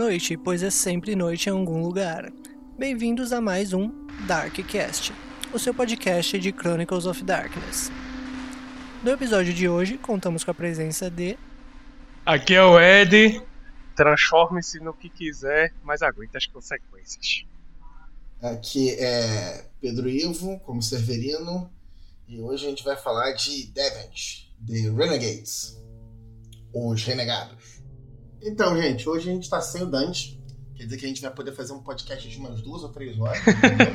boa noite, pois é sempre noite em algum lugar. Bem-vindos a mais um Darkcast, o seu podcast de Chronicles of Darkness. No episódio de hoje, contamos com a presença de. Aqui é o Ed. Transforme-se no que quiser, mas aguente as consequências. Aqui é Pedro Ivo, como Severino, e hoje a gente vai falar de Devent, The Renegades, os Renegados. Então, gente, hoje a gente está sem o Dante, quer dizer que a gente vai poder fazer um podcast de umas duas ou três horas.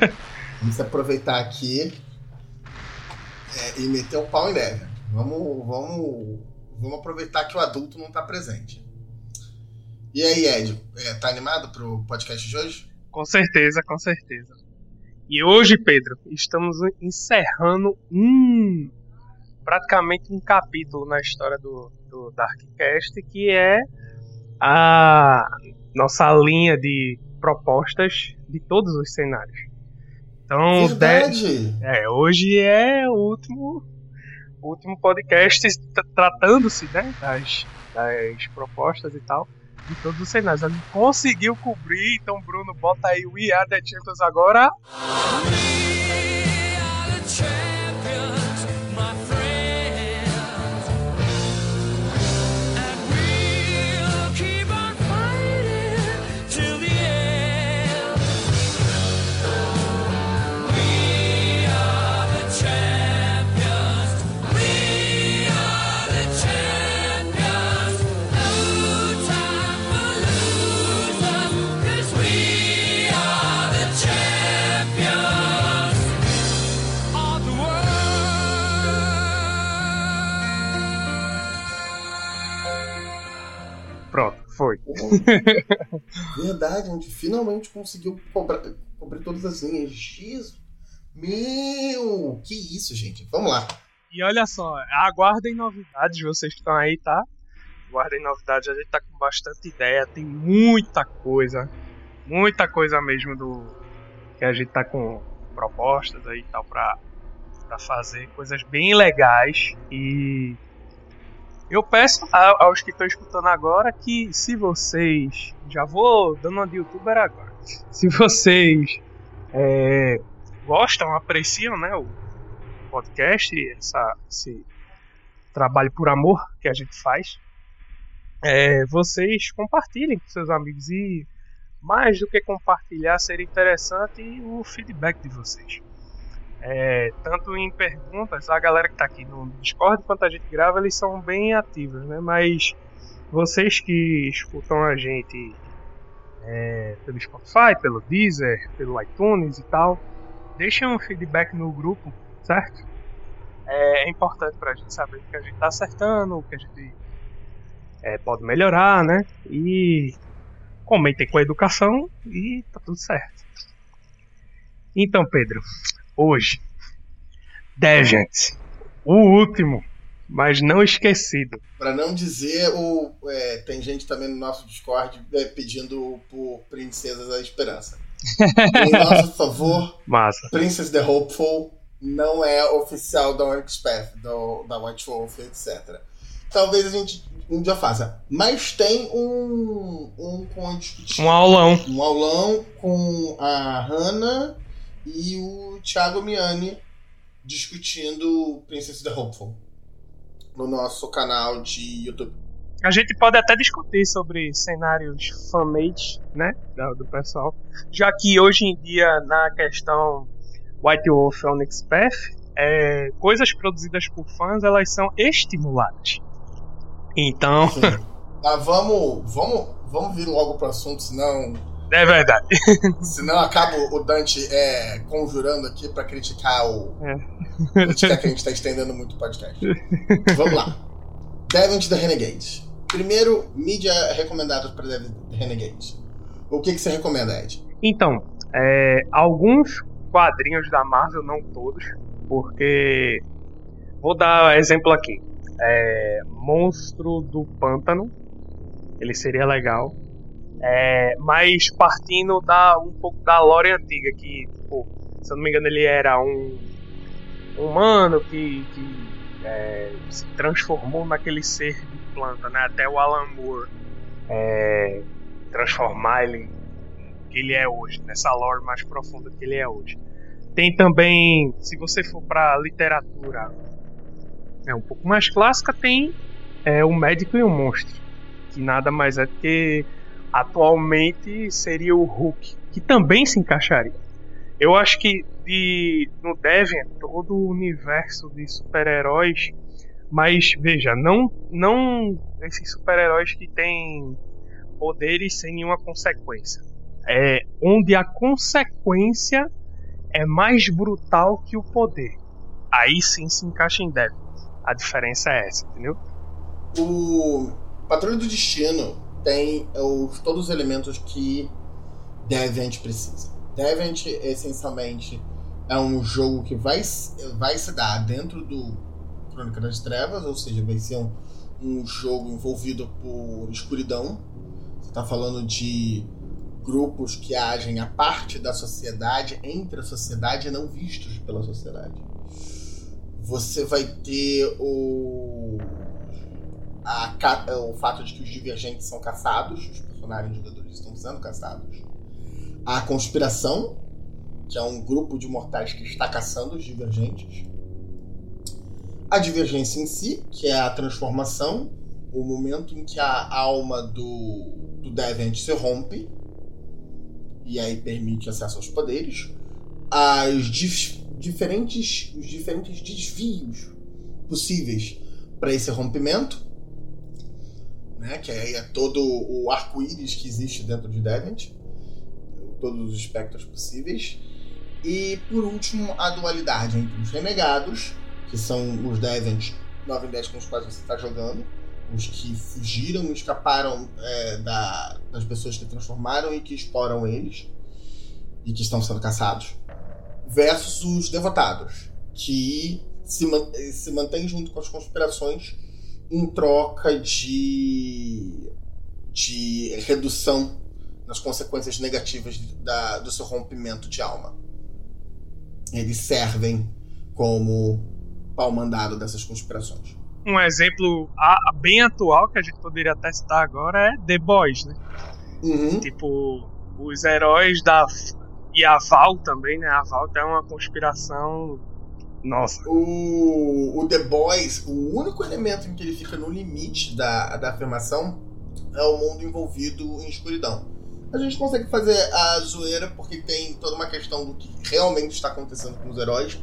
Vamos aproveitar aqui é, e meter o pau em Devent. Vamos, vamos, vamos aproveitar que o adulto não está presente. E aí, Ed, é, tá animado pro podcast de hoje? Com certeza, com certeza. E hoje, Pedro, estamos encerrando um praticamente um capítulo na história do, do Darkcast, que é a nossa linha de propostas de todos os cenários. Então, Verdade! de- é, hoje é o último, último podcast tra- tratando-se né, das, das propostas e tal de todos os cenários. A gente conseguiu cobrir, então Bruno, bota aí o We Are The Champions agora. Verdade, a gente finalmente conseguiu cobrar, cobrir todas as linhas. X. Meu! Que isso, gente? Vamos lá. E olha só, aguardem novidades, vocês que estão aí, tá? Aguardem novidades, a gente tá com bastante ideia, tem muita coisa, muita coisa mesmo do que a gente tá com propostas aí e tal pra, pra fazer, coisas bem legais e eu peço aos que estão escutando agora que se vocês, já vou dando uma de youtuber agora, se vocês é, gostam, apreciam, né, o podcast, essa, esse trabalho por amor que a gente faz, é, vocês compartilhem com seus amigos e mais do que compartilhar, seria interessante o feedback de vocês. É, tanto em perguntas, a galera que está aqui no Discord, quanto a gente grava, eles são bem ativos, né? Mas vocês que escutam a gente é, pelo Spotify, pelo Deezer, pelo iTunes e tal, deixem um feedback no grupo, certo? É, é importante pra gente saber o que a gente tá acertando, o que a gente é, pode melhorar, né? E comentem com a educação e tá tudo certo. Então, Pedro, hoje, Deviant, o último, mas não esquecido. Pra não dizer, o, é, tem gente também no nosso Discord é, pedindo por Princesas da Esperança. em nosso favor, Massa. Princess the Hopeful não é oficial da Onyx Path, do, da White Wolf, etc. Talvez a gente um dia faça. Mas tem um, um discutir. Um aulão. um aulão com a Hannah e o Thiago Miani discutindo Princess the Hopeful no nosso canal de YouTube. A gente pode até discutir sobre cenários fanmade, né? Do, do pessoal. Já que hoje em dia, na questão White Wolf Onyx Path, é, coisas produzidas por fãs elas são estimuladas. Então, Sim. Mas vamos, vamos, vamos vir logo pro assunto, senão, é verdade. senão acaba o Dante é, conjurando aqui pra criticar o. É. criticar que a gente tá estendendo muito o podcast. Vamos lá. Devent the Renegade. Primeiro, mídia recomendada para Devent the Renegade. O que, que você recomenda, Ed? Então, é, alguns quadrinhos da Marvel, não todos, porque. Vou dar exemplo aqui. É, Monstro do Pântano. Ele seria legal. É, mas partindo da, um pouco da lore antiga, que, tipo, se eu não me engano, ele era um humano que, que é, se transformou naquele ser de planta, né? Até o Alan Moore é, transformar ele que ele é hoje, nessa lore mais profunda que ele é hoje. Tem também, se você for para literatura é um pouco mais clássica, tem é, o médico e o monstro, que nada mais é do que atualmente seria o Hulk, que também se encaixaria. Eu acho que de, no Deviant todo o universo de super-heróis, mas veja, não não esses super-heróis que têm poderes sem nenhuma consequência. É onde a consequência é mais brutal que o poder. Aí sim se encaixa em Devil. A diferença é essa, entendeu? O Patrulha do Destino tem os, todos os elementos que Deviant precisa. Deviant, essencialmente, é um jogo que vai, vai se dar dentro do Crônica das Trevas, ou seja, vai ser um, um jogo envolvido por escuridão. Você está falando de grupos que agem a parte da sociedade, entre a sociedade e não vistos pela sociedade. Você vai ter o, a, o fato de que os divergentes são caçados, os personagens jogadores estão sendo caçados. A conspiração, que é um grupo de mortais que está caçando os divergentes. A divergência em si, que é a transformação, o momento em que a alma do, do Deviant se rompe e aí permite acesso aos poderes, as dif diferentes, os diferentes desvios possíveis para esse rompimento, né, que é, é todo o arco-íris que existe dentro de Deviant, todos os espectros possíveis, e por último a dualidade entre os renegados, que são os Deviant 9 e 10 com os quais você está jogando, os que fugiram e escaparam é, da, das pessoas que transformaram e que exploram eles e que estão sendo caçados, versus os devotados, que se, se mantêm junto com as conspirações em troca de, de redução nas consequências negativas da, do seu rompimento de alma. Eles servem como pau mandado dessas conspirações um exemplo bem atual que a gente poderia até citar agora é The Boys, né? Uhum. Tipo, os heróis da. E a Val também, né? A Val é uma conspiração. Nossa. O, o The Boys, o único elemento em que ele fica no limite da, da afirmação é o mundo envolvido em escuridão. A gente consegue fazer a zoeira porque tem toda uma questão do que realmente está acontecendo com os heróis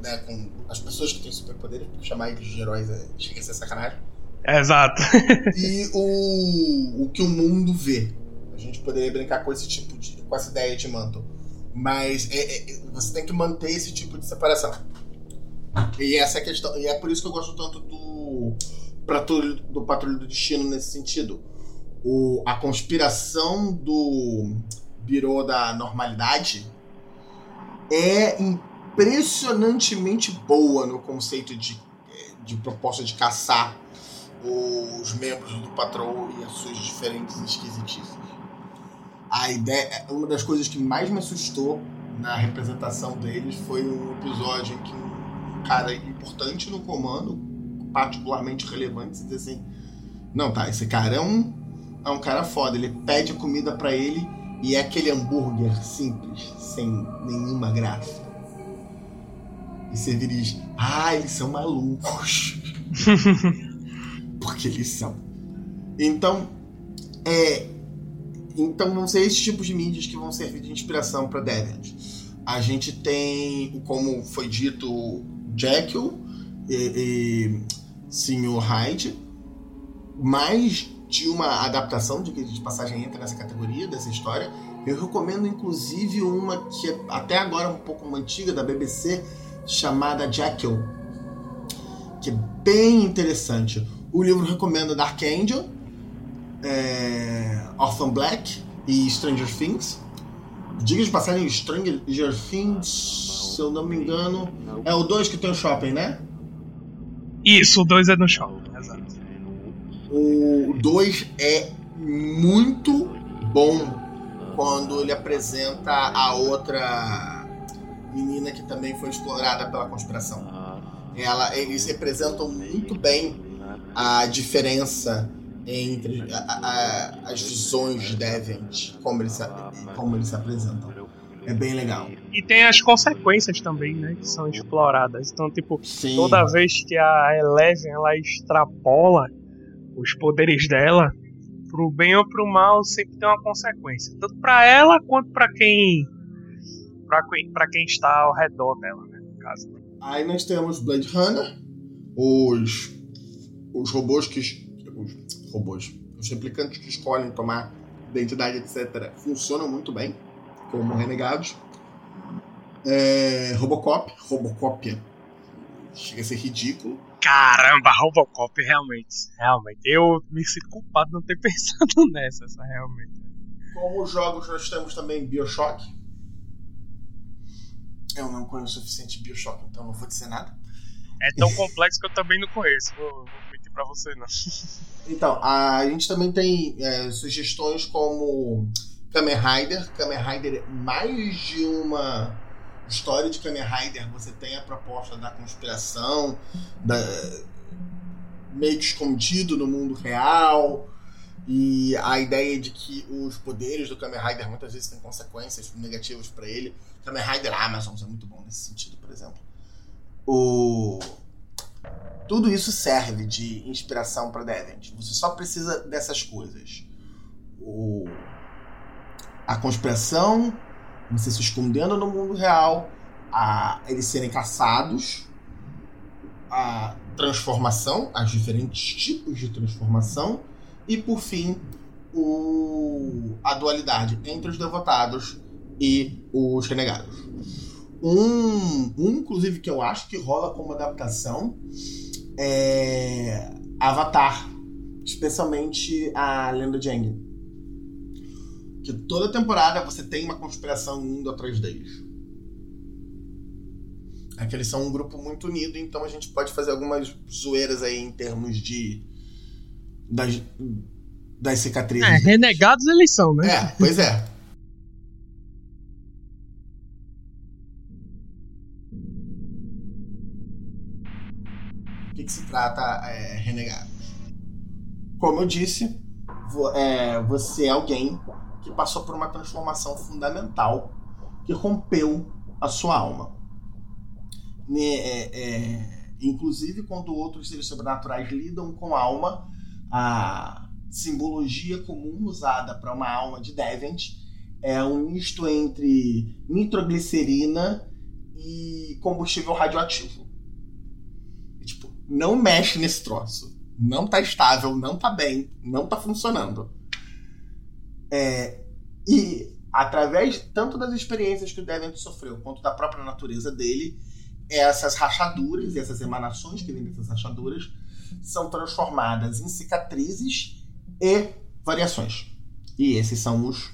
né, com as pessoas que têm superpoderes, porque chamar eles de heróis é, chega a ser sacanagem. Exato. e o, o que o mundo vê. A gente poderia brincar com esse tipo de. com essa ideia de manto. Mas é, é, você tem que manter esse tipo de separação. E essa é a questão. E é por isso que eu gosto tanto do Patrulho do, Patrulho do Destino nesse sentido. O, a conspiração do Biro da Normalidade é impressionantemente boa no conceito de, de proposta de caçar os membros do Patrol e as suas diferentes esquisitices. A ideia, uma das coisas que mais me assustou na representação deles foi um episódio em que um cara importante no comando, particularmente relevante, diz assim: Não, tá, esse cara é um, é um cara foda. Ele pede comida para ele e é aquele hambúrguer simples, sem nenhuma graça. E você diz, ah, eles são malucos. Porque eles são. Então, é. Então vão ser esses tipos de mídias que vão servir de inspiração para Deviant. A gente tem, como foi dito, Jekyll e, e Sr. Hyde. Mais de uma adaptação, de que de passagem entra nessa categoria dessa história. Eu recomendo, inclusive, uma que é até agora um pouco antiga, da BBC, chamada Jekyll, que é bem interessante. O livro recomenda Dark Angel, é, Orphan Black e Stranger Things. Diga de passagem, Stranger Things, se eu não me engano, é o 2 que tem o shopping, né? Isso, o 2 é no shopping, exato. O 2 é muito bom quando ele apresenta a outra menina que também foi explorada pela conspiração. Ela, eles representam muito bem a diferença entre a, a, as visões de Deviant, como eles, como eles se apresentam. É bem legal. E tem as consequências também, né? Que são exploradas. Então, tipo, Sim. toda vez que a Eleven ela extrapola os poderes dela, pro bem ou pro mal, sempre tem uma consequência. Tanto para ela quanto para quem. para quem, pra quem está ao redor dela, né? No caso. Aí nós temos Blade Runner, os. os robôs que. Robôs. Os replicantes que escolhem tomar identidade, etc., funcionam muito bem como Renegados. É, Robocop, Robocop chega a ser ridículo. Caramba, Robocop, realmente. Realmente. Eu me sinto culpado de não ter pensado nessa, essa realmente. Como jogos, nós temos também Bioshock. Eu não conheço o suficiente Bioshock, então não vou dizer nada. É tão complexo que eu também não conheço. Vou, vou mentir pra você, não. Então, a gente também tem é, sugestões como Kamen Rider. Kamen Rider, mais de uma história de Kamen Rider, você tem a proposta da conspiração, da, meio que escondido no mundo real. E a ideia de que os poderes do Kamen Rider muitas vezes têm consequências negativas para ele. Kamen Rider Amazon é muito bom nesse sentido, por exemplo. O... Tudo isso serve de inspiração para Deviant. Você só precisa dessas coisas. O a conspiração, você se escondendo no mundo real, a eles serem caçados, a transformação, as diferentes tipos de transformação e por fim o, a dualidade entre os devotados e os renegados. Um, um, inclusive, que eu acho que rola como adaptação é Avatar, especialmente a Lenda de Aang que toda temporada você tem uma conspiração indo atrás deles. É que eles são um grupo muito unido, então a gente pode fazer algumas zoeiras aí em termos de. das, das cicatrizes. É, renegados eles são, né? É, pois é. Trata é, renegados? Como eu disse, é, você é alguém que passou por uma transformação fundamental que rompeu a sua alma. É, é, inclusive, quando outros seres sobrenaturais lidam com a alma, a simbologia comum usada para uma alma de Devent é um misto entre nitroglicerina e combustível radioativo. Não mexe nesse troço. Não tá estável, não tá bem, não tá funcionando. É, e através tanto das experiências que o Devent sofreu, quanto da própria natureza dele, essas rachaduras e essas emanações que vêm dessas rachaduras são transformadas em cicatrizes e variações. E esses são os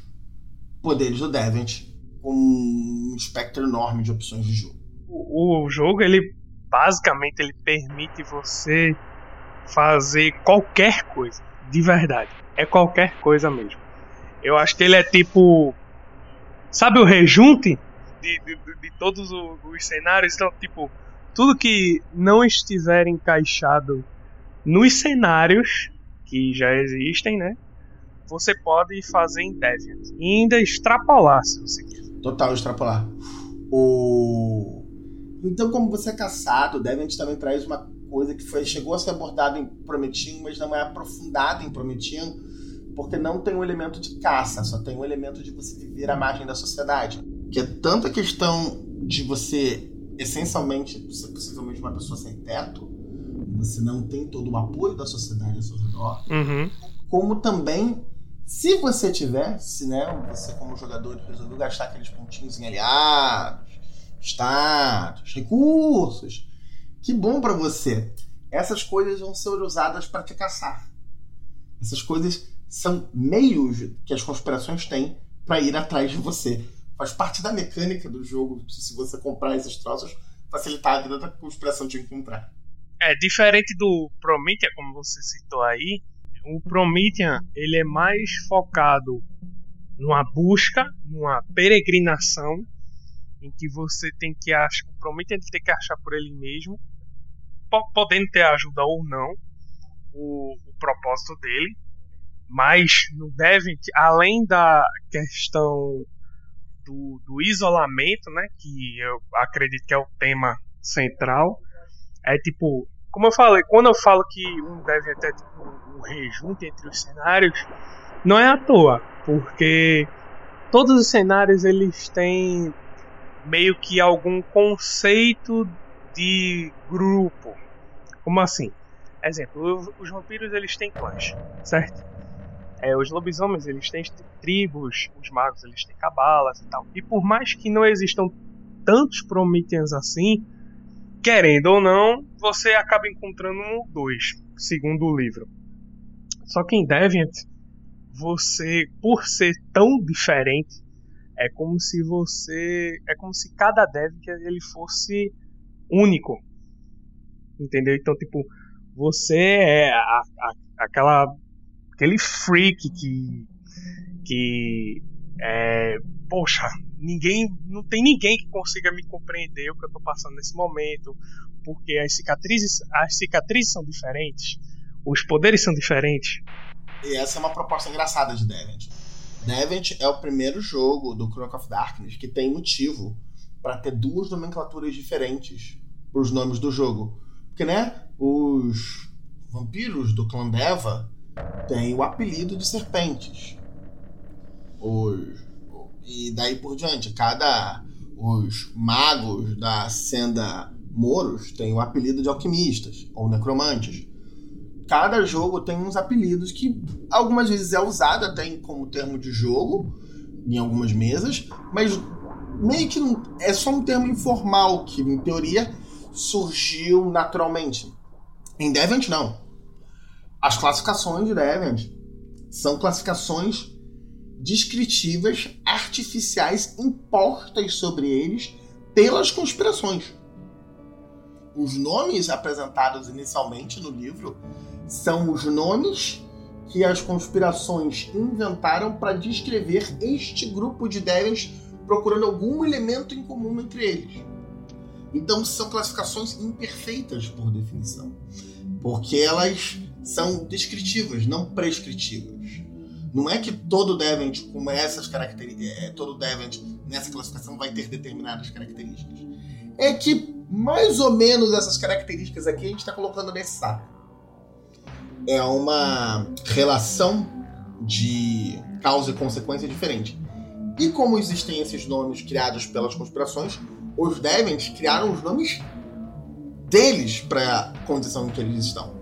poderes do Devent, com um espectro enorme de opções de jogo. O, o jogo, ele basicamente ele permite você fazer qualquer coisa, de verdade. É qualquer coisa mesmo. Eu acho que ele é tipo. Sabe o rejunte de, de, de todos os, os cenários? Então, tipo, tudo que não estiver encaixado nos cenários que já existem, né? Você pode fazer em Deviant. E ainda extrapolar, se você quiser. Total, extrapolar. O... Então, como você é caçado, Deviant também traz uma coisa que foi, chegou a ser abordada em Promethean, mas não é aprofundada em Promethean, porque não tem um elemento de caça, só tem um elemento de você viver à margem da sociedade. Que é tanto a questão de você, essencialmente, ser possivelmente uma pessoa sem teto, você não tem todo o apoio da sociedade ao seu redor, uhum. como também, se você tivesse, né, você como jogador resolveu gastar aqueles pontinhos em aliados, status, recursos, que bom para você. Essas coisas vão ser usadas para te caçar. Essas coisas são meios que as conspirações têm para ir atrás de você. Faz parte da mecânica do jogo, se você comprar esses troços, facilitar a vida da conspiração de encontrar. É, diferente do Promethean, como você citou aí, o Promethean ele é mais focado numa busca, numa peregrinação, em que você tem que achar, o Promethean tem que achar por ele mesmo, podendo ter ajuda ou não, o, o propósito dele Mas no Devent, além da questão do, do, isolamento, né, que eu acredito que é o tema central, é tipo, como eu falei, quando eu falo que um Devent é tipo um rejunte entre os cenários, não é à toa, porque todos os cenários eles têm meio que algum conceito de grupo. Como assim? Exemplo, os vampiros eles têm clãs, certo? É, os lobisomens eles têm tribos, os magos eles têm cabalas e tal. E por mais que não existam tantos Prometheans assim, querendo ou não, você acaba encontrando um ou dois, segundo o livro. Só que em Deviant, você, por ser tão diferente, é como se você, é como se cada Deviant ele fosse único, entendeu? Então tipo, você é a, a, aquela aquele freak que que é, poxa, ninguém não tem ninguém que consiga me compreender o que eu estou passando nesse momento, porque as cicatrizes as cicatrizes são diferentes, os poderes são diferentes. E essa é uma proposta engraçada de Devent. Devent é o primeiro jogo do Chrono of Darkness que tem motivo para ter duas nomenclaturas diferentes para os nomes do jogo. Porque, né, os vampiros do clã Deva têm o apelido de serpentes. Os, e daí por diante, cada os magos da senda Moros têm o apelido de alquimistas ou necromantes. Cada jogo tem uns apelidos que algumas vezes é usado até como termo de jogo em algumas mesas, mas meio que não, é só um termo informal que em teoria surgiu naturalmente. Em Deviant, não. As classificações de Deviant são classificações descritivas artificiais impostas sobre eles pelas conspirações. Os nomes apresentados inicialmente no livro são os nomes que as conspirações inventaram para descrever este grupo de Deviants procurando algum elemento em comum entre eles. Então são classificações imperfeitas por definição, porque elas são descritivas, não prescritivas. Não é que todo Devent com essas características, é, todo Devent nessa classificação vai ter determinadas características. É que mais ou menos essas características aqui a gente está colocando nesse saco. É uma relação de causa e consequência diferente. E como existem esses nomes criados pelas conspirações, os Devens criaram os nomes deles para a condição em que eles estão.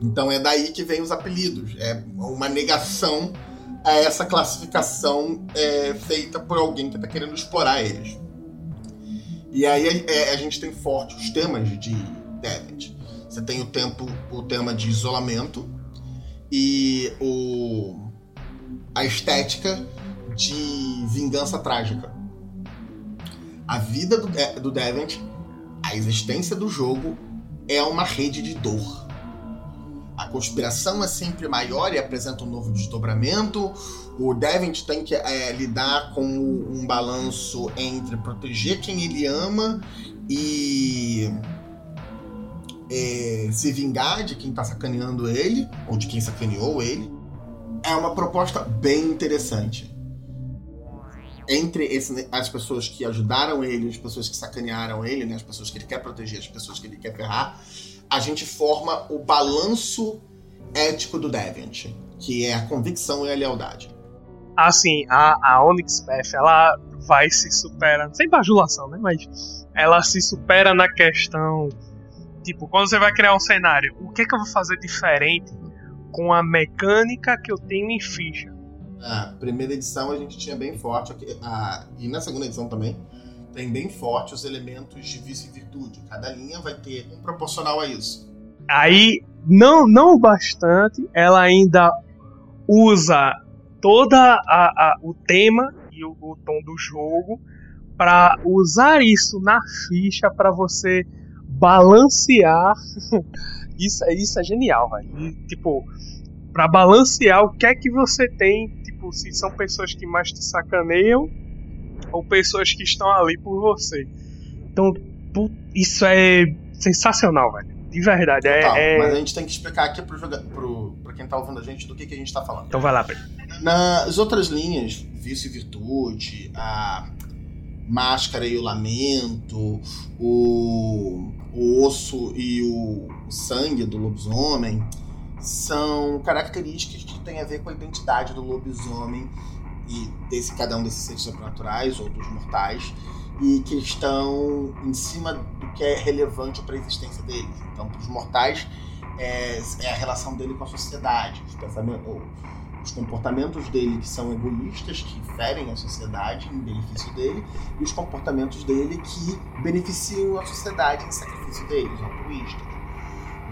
Então é daí que vem os apelidos. É uma negação a essa classificação é, feita por alguém que está querendo explorar eles. E aí é, a gente tem forte os temas de Devent. Você tem o tempo, o tema de isolamento e o a estética de vingança trágica a vida do, do Devent, a existência do jogo, é uma rede de dor. A conspiração é sempre maior e apresenta um novo desdobramento. O Devent tem que é, lidar com um balanço entre proteger quem ele ama e é, se vingar de quem está sacaneando ele, ou de quem sacaneou ele. É uma proposta bem interessante entre esse, as pessoas que ajudaram ele, as pessoas que sacanearam ele, né, as pessoas que ele quer proteger, as pessoas que ele quer ferrar, a gente forma o balanço ético do Deviant, que é a convicção e a lealdade. Assim, a, a Onyx Path, ela vai se superando, sem bajulação, né, mas ela se supera na questão, tipo, quando você vai criar um cenário, o que, que eu vou fazer diferente com a mecânica que eu tenho em ficha? A primeira edição a gente tinha bem forte, a, e na segunda edição também, tem bem forte os elementos de vício e virtude. Cada linha vai ter um proporcional a isso. Aí, não, não bastante, ela ainda usa toda a, a o tema e o, o tom do jogo para usar isso na ficha para você balancear. isso, isso é genial, velho. Tipo, para balancear o que é que você tem tipo, se são pessoas que mais te sacaneiam ou pessoas que estão ali por você. Então, isso é sensacional, velho. De verdade, é, é... Mas a gente tem que explicar aqui pro, pro... pra quem tá ouvindo a gente do que, que a gente tá falando. Então vai lá, Pedro. Nas outras linhas, Vício e Virtude, a Máscara e o Lamento, o, o Osso e o Sangue do Lobisomem, são características que têm a ver com a identidade do lobisomem e desse cada um desses seres sobrenaturais ou dos mortais e que estão em cima do que é relevante para a existência deles. Então, para os mortais, é, é, a relação dele com a sociedade, os pensamentos, os comportamentos dele que são egoístas, que ferem a sociedade em benefício dele, e os comportamentos dele que beneficiam a sociedade em sacrifício deles, altruístas.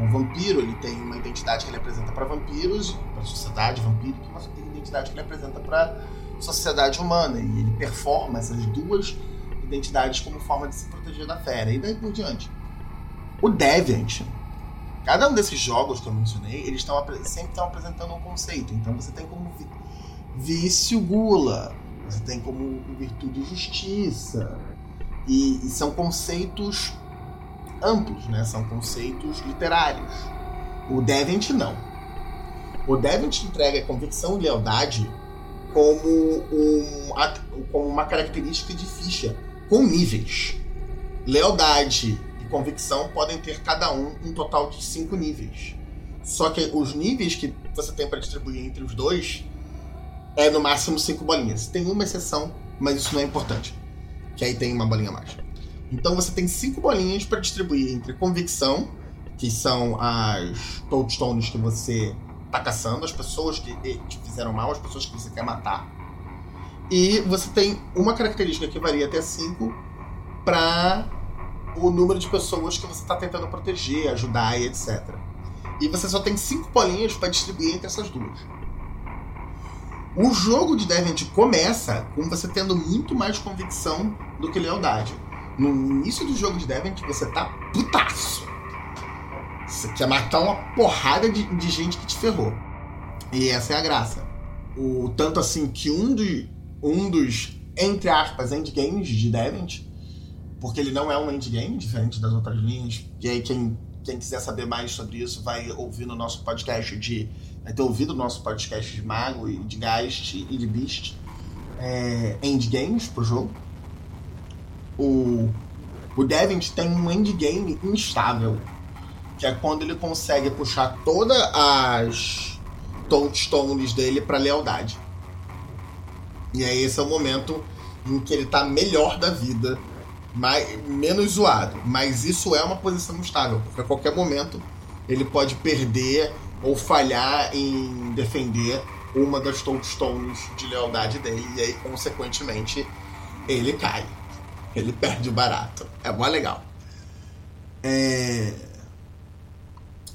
Um vampiro ele tem uma identidade que ele apresenta para vampiros, para a sociedade vampírica, e uma identidade que ele apresenta para a sociedade humana. E ele performa essas duas identidades como forma de se proteger da fera. E daí por diante. O Deviant, cada um desses jogos que eu mencionei, eles estão sempre estão apresentando um conceito. Então você tem como vício gula, você tem como virtude justiça. E, e são conceitos amplos, né? São conceitos literários. O Deviant não. O Deviant entrega convicção e lealdade como, um, como uma característica de ficha com níveis. Lealdade convicção podem ter cada um um total de cinco níveis. Só que os níveis que você tem para distribuir entre os dois é no máximo cinco bolinhas. Tem uma exceção, mas isso não é importante. Que aí tem uma bolinha mais. Então você tem cinco bolinhas para distribuir entre convicção, que são as toadstones que você tá caçando, as pessoas que te fizeram mal, as pessoas que você quer matar. E você tem uma característica que varia até 5 para o número de pessoas que você está tentando proteger, ajudar e etc. E você só tem cinco bolinhas para distribuir entre essas duas. O jogo de Deviant começa com você tendo muito mais convicção do que lealdade. No início do jogo de Deviant, você tá putaço. Você quer matar uma porrada de, de gente que te ferrou. E essa é a graça. O tanto assim que um, do, um dos, entre aspas, endgames de Deviant, porque ele não é um endgame, diferente das outras linhas, e aí quem, quem quiser saber mais sobre isso vai ouvir no nosso podcast de. Vai ter ouvido o nosso podcast de Mago e de Geist e de Beast. É, endgames pro jogo. O, o Deviant tem um endgame instável que é quando ele consegue puxar todas as touchstones dele para lealdade. E aí esse é o momento em que ele tá melhor da vida, mais, menos zoado. Mas isso é uma posição estável, porque a qualquer momento ele pode perder ou falhar em defender uma das touchstones de lealdade dele, e aí, consequentemente, ele cai. Ele perde o barato. É mó legal. É...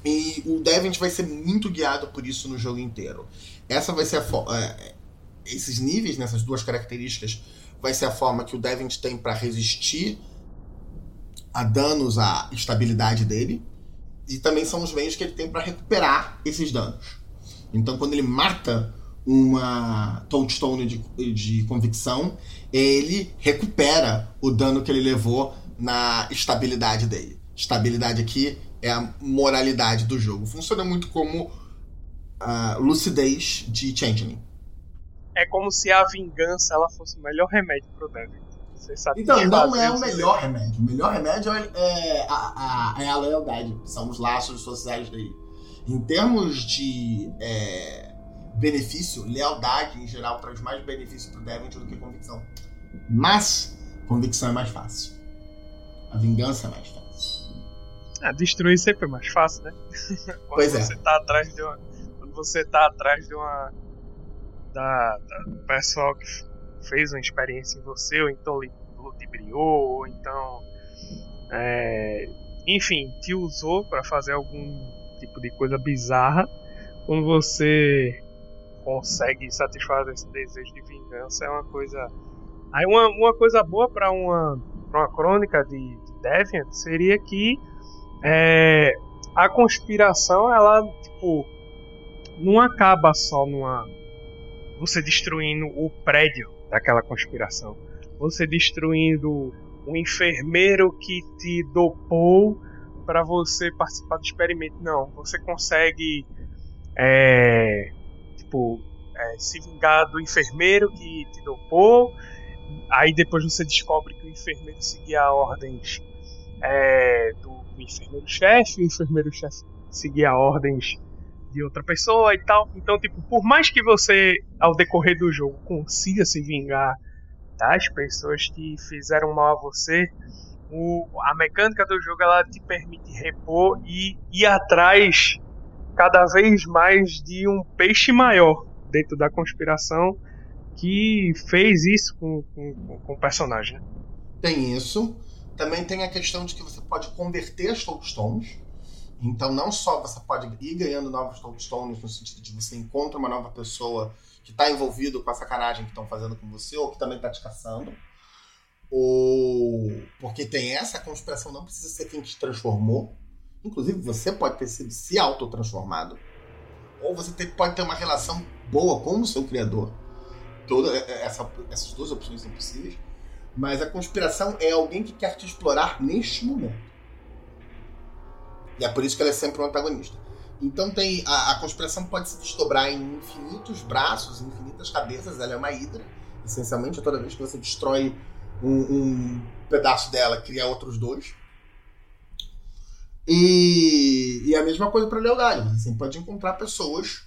E o Deviant vai ser muito guiado por isso no jogo inteiro. Essa vai ser a é, esses níveis, nessas duas características, vai ser a forma que o Deviant tem para resistir a danos à estabilidade dele. E também são os meios que ele tem para recuperar esses danos. Então, quando ele mata uma Toadstone de, de convicção, ele recupera o dano que ele levou na estabilidade dele. Estabilidade aqui é a moralidade do jogo. Funciona muito como a lucidez de Changeling. É como se a vingança ela fosse o melhor remédio pro Devin. Então, não é o melhor remédio. O melhor remédio é, é a, a, é a lealdade. São os laços sociais dele. Em termos de é, benefício, lealdade em geral traz mais benefício pro Devin do que convicção. Mas, convicção é mais fácil. A vingança é mais fácil. Ah, destruir sempre é mais fácil, né? quando pois é. você tá atrás de uma. Quando você tá atrás de uma. Da, da pessoal que fez uma experiência em você, ou então ludibriou, ou então. É, enfim, te usou para fazer algum tipo de coisa bizarra. Quando você consegue satisfazer esse desejo de vingança, é uma coisa. Aí, uma, uma coisa boa para uma, pra uma crônica de, de Deviant seria que é, a conspiração, ela, tipo, não acaba só numa. Você destruindo o prédio daquela conspiração. Você destruindo o enfermeiro que te dopou para você participar do experimento, não. Você consegue, é, tipo, é, se vingar do enfermeiro que te dopou. Aí depois você descobre que o enfermeiro seguia ordens é, do, enfermeiro-chefe, o enfermeiro-chefe seguia ordens de outra pessoa e tal. Então, tipo, por mais que você, ao decorrer do jogo, consiga se vingar das pessoas que fizeram mal a você, o, a mecânica do jogo ela te permite repor e ir atrás cada vez mais de um peixe maior dentro da conspiração que fez isso com, com, com o personagem. Né? Tem isso. Também tem a questão de que você pode converter as Toadstones. Então, não só você pode ir ganhando novos Toadstones, no sentido de você encontra uma nova pessoa que está envolvido com a sacanagem que estão fazendo com você, ou que também está te caçando. Ou. Porque tem essa, conspiração não precisa ser quem te transformou. Inclusive, você pode ter sido se autotransformado. Ou você pode ter uma relação boa com o seu criador. Toda essa, essas duas opções são possíveis. Mas a conspiração é alguém que quer te explorar neste momento. E é por isso que ela é sempre um antagonista. Então tem a, a conspiração pode se desdobrar em infinitos braços, infinitas cabeças. Ela é uma hidra. Essencialmente, toda vez que você destrói um, um pedaço dela, cria outros dois. E, e a mesma coisa para lealdade. Você pode encontrar pessoas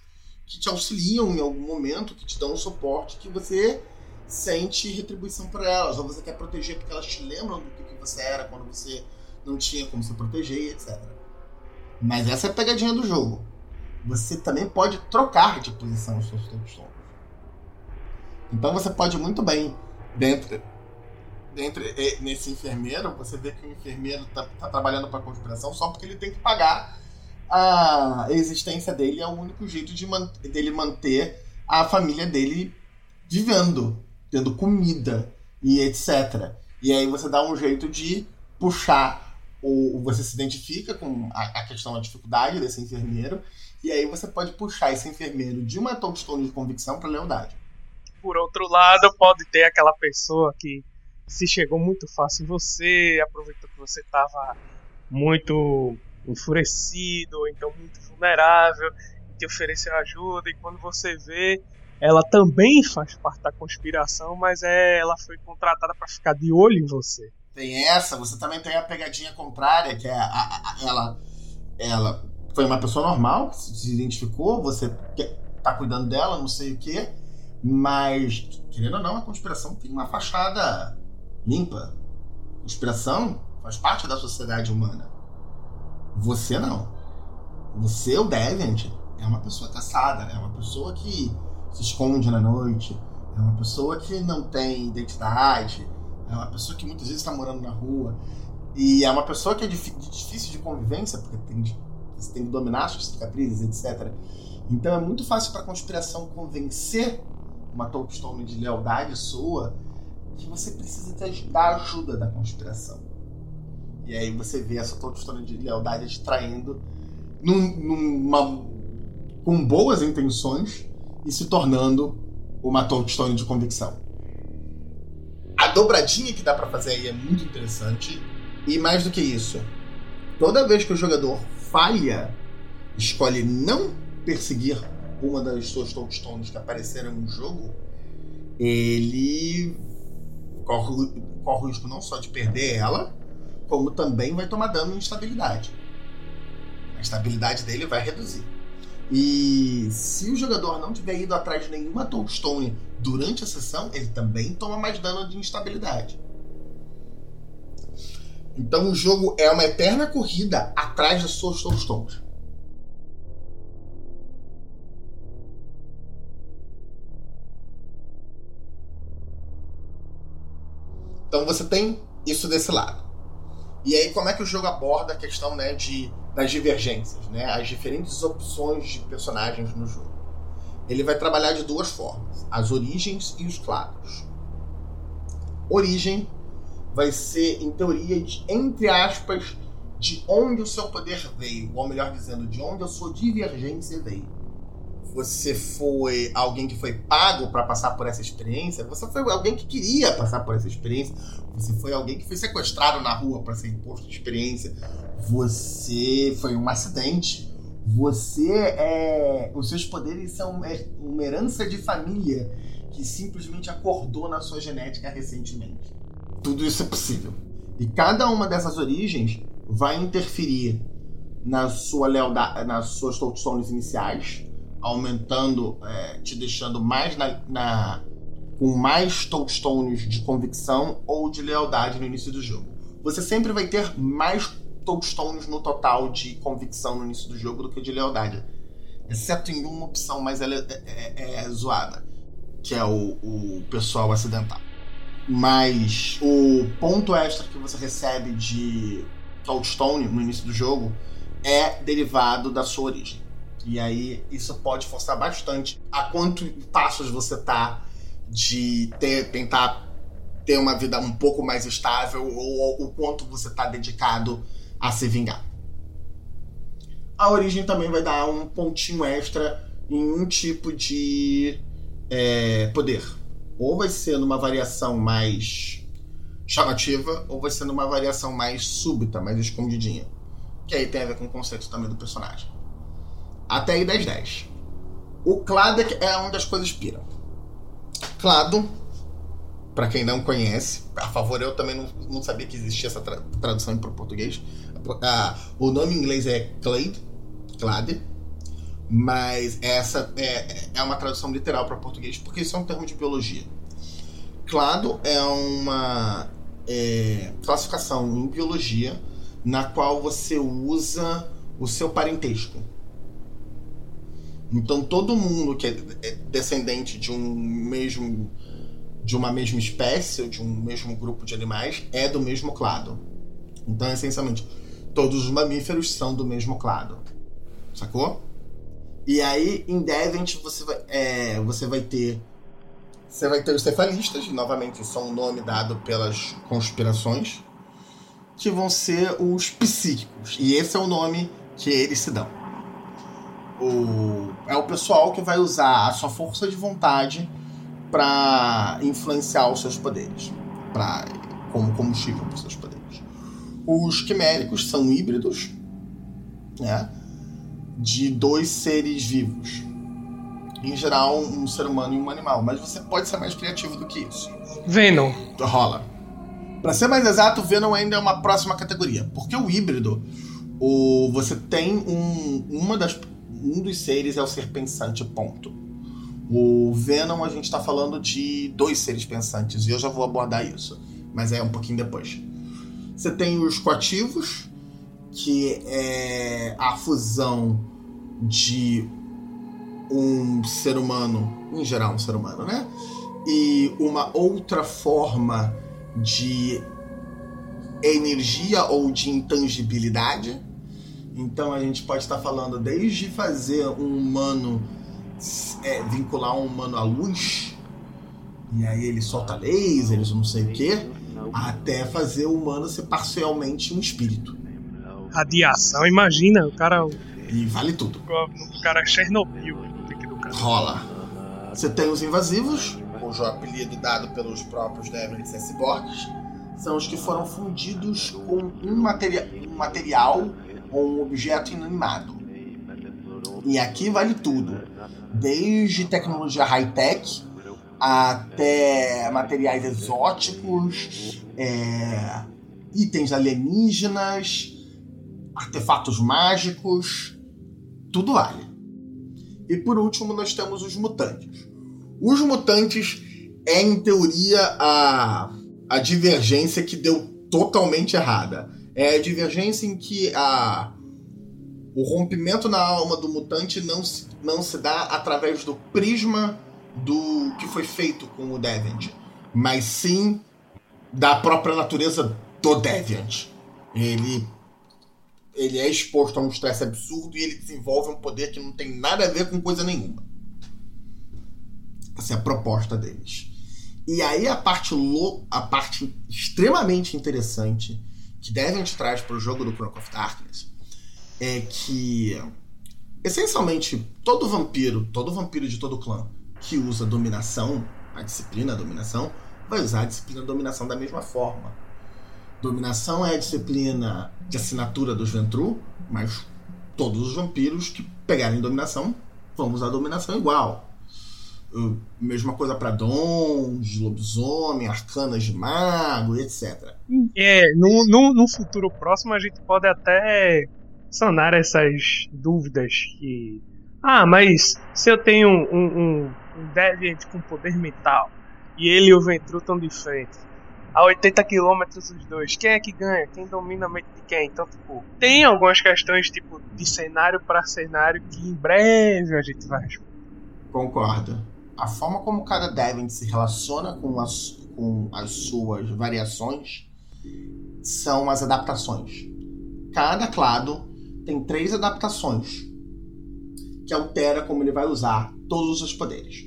que te auxiliam em algum momento, que te dão um suporte, que você sente retribuição por elas, ou você quer proteger porque elas te lembram do que você era quando você não tinha como se proteger, etc. Mas essa é a pegadinha do jogo. Você também pode trocar de posição os seus tombstones. Então você pode muito bem, dentro, dentro nesse enfermeiro, você vê que o enfermeiro está tá trabalhando para a conspiração só porque ele tem que pagar a existência dele, é o único jeito de man dele manter a família dele vivendo tendo comida e etc. E aí você dá um jeito de puxar o você se identifica com a, a questão da dificuldade desse enfermeiro e aí você pode puxar esse enfermeiro de uma touchstone de convicção para lealdade. Por outro lado, pode ter aquela pessoa que se chegou muito fácil em você, aproveitou que você estava muito enfurecido, ou então muito vulnerável, e te ofereceu ajuda, e quando você vê, ela também faz parte da conspiração, mas é, ela foi contratada para ficar de olho em você. Tem essa, você também tem a pegadinha contrária, que é a, a, a, ela, ela foi uma pessoa normal, se identificou, você tá cuidando dela, não sei o quê, mas, querendo ou não, a conspiração tem uma fachada limpa. Conspiração faz parte da sociedade humana. Você não. Você, o Deviant, é uma pessoa caçada, é uma pessoa que se esconde na noite, é uma pessoa que não tem identidade, é uma pessoa que muitas vezes está morando na rua, e é uma pessoa que é difícil de convivência, porque tem, você tem que dominar suas cicatrizes, etc. Então é muito fácil para a conspiração convencer uma Tolkien de lealdade sua que você precisa da ajuda da conspiração. E aí você vê essa Tolkien de lealdade te traindo num, numa, com boas intenções, e se tornando uma touchstone de convicção. Dobradinha que dá para fazer aí é muito interessante. E mais do que isso, toda vez que o jogador falha, escolhe não perseguir uma das suas touchstones que apareceram no jogo, ele corre, corre o risco não só de perder ela, como também vai tomar dano em estabilidade. A estabilidade dele vai reduzir. E se o jogador não tiver ido atrás de nenhuma Toadstone durante a sessão, ele também toma mais dano de instabilidade. Então o jogo é uma eterna corrida atrás das suas Toadstones. Então você tem isso desse lado. E aí como é que o jogo aborda a questão né, de das divergências, né? as diferentes opções de personagens no jogo. Ele vai trabalhar de duas formas: as origens e os claros. Origem vai ser, em teoria, de, entre aspas, de onde o seu poder veio, ou melhor dizendo, de onde a sua divergência veio. Você foi alguém que foi pago para passar por essa experiência, você foi alguém que queria passar por essa experiência, você foi alguém que foi sequestrado na rua para ser imposto de experiência, você foi um acidente, você é. Os seus poderes são é, uma herança de família que simplesmente acordou na sua genética recentemente. Tudo isso é possível. E cada uma dessas origens vai interferir na sua lealdade, nas suas touchstones iniciais, aumentando, é, te deixando mais na, na, com mais touchstones de convicção ou de lealdade no início do jogo. Você sempre vai ter mais touchstones no total de convicção no início do jogo do que de lealdade. Exceto em uma opção, mas ela é, é, é zoada, que é o, o pessoal acidental. Mas o ponto extra que você recebe de touchstone no início do jogo é derivado da sua origem. E aí isso pode forçar bastante a quanto passos você tá de ter, tentar ter uma vida um pouco mais estável ou o quanto você tá dedicado a se vingar. A origem também vai dar um pontinho extra em um tipo de é, poder. Ou vai ser numa variação mais chamativa, ou vai ser numa variação mais súbita, mais escondidinha. Que aí tem a ver com o conceito também do personagem. Até aí 10-10. O Clado é uma das coisas pira. Clado, para quem não conhece, a favor, eu também não, não sabia que existia essa tra tradução para o português. Ah, o nome em inglês é Clade, Clade, mas essa é, é uma tradução literal para português, porque isso é um termo de biologia. Clado é uma é, classificação em biologia na qual você usa o seu parentesco. Então todo mundo que é descendente de um mesmo de uma mesma espécie ou de um mesmo grupo de animais é do mesmo clado. Então, essencialmente, todos os mamíferos são do mesmo clado. Sacou? E aí, em Devent, você vai, é, você vai ter. Você vai ter os cefalistas, novamente são o nome dado pelas conspirações, que vão ser os psíquicos. E esse é o nome que eles se dão. O, é o pessoal que vai usar a sua força de vontade para influenciar os seus poderes, para como combustível para os seus poderes. Os quiméricos são híbridos, né, de dois seres vivos. Em geral, um ser humano e um animal, mas você pode ser mais criativo do que isso. Venom. Rola. Para ser mais exato, Venom ainda é uma próxima categoria, porque o híbrido, o, você tem um, uma das, um dos seres é o ser pensante, ponto. O Venom a gente está falando de dois seres pensantes e eu já vou abordar isso, mas é um pouquinho depois. Você tem os coativos, que é a fusão de um ser humano, em geral um ser humano, né? E uma outra forma de energia ou de intangibilidade. Então a gente pode estar falando desde fazer um humano é, vincular um humano à luz, e aí ele solta lasers, não sei o quê, até fazer o humano ser parcialmente um espírito. Radiação, imagina, o cara. E vale tudo. O cara é Chernobyl. Rola. Você tem os invasivos, cujo apelido dado pelos próprios Devils é ciborgues, são os que foram fundidos com um, materia um material ou um objeto inanimado. E aqui vale tudo desde tecnologia high-tech até materiais exóticos, é, itens alienígenas, artefatos mágicos, tudo vale. E por último, nós temos os mutantes. Os mutantes é, em teoria, a, a divergência que deu totalmente errada. É a divergência em que a, o rompimento na alma do mutante não se não se dá através do prisma do que foi feito com o Deviant, mas sim da própria natureza do Deviant. Ele ele é exposto a um estresse absurdo e ele desenvolve um poder que não tem nada a ver com coisa nenhuma. Essa é a proposta deles. E aí a parte lo, a parte extremamente interessante que Deviant traz para o jogo do Chronicle of Darkness é que essencialmente, todo vampiro, todo vampiro de todo clã que usa dominação, a disciplina dominação, vai usar a disciplina dominação da mesma forma. Dominação é a disciplina de assinatura dos Ventru, mas todos os vampiros que pegarem dominação vão usar dominação igual. Mesma coisa para dons, lobisomem, arcanas de mago, etc. É, no futuro próximo a gente pode até sanar essas dúvidas que. Ah, mas se eu tenho um, um, um Deviant com poder mental e ele e o Ventru estão de frente, a 80 km os dois, quem é que ganha? Quem domina a mente de quem? Então, tipo, tem algumas questões tipo de cenário para cenário que em breve a gente vai responder. Concordo a forma como cada Devent se relaciona com as, com as suas variações são as adaptações. Cada clado tem três adaptações que altera como ele vai usar todos os poderes.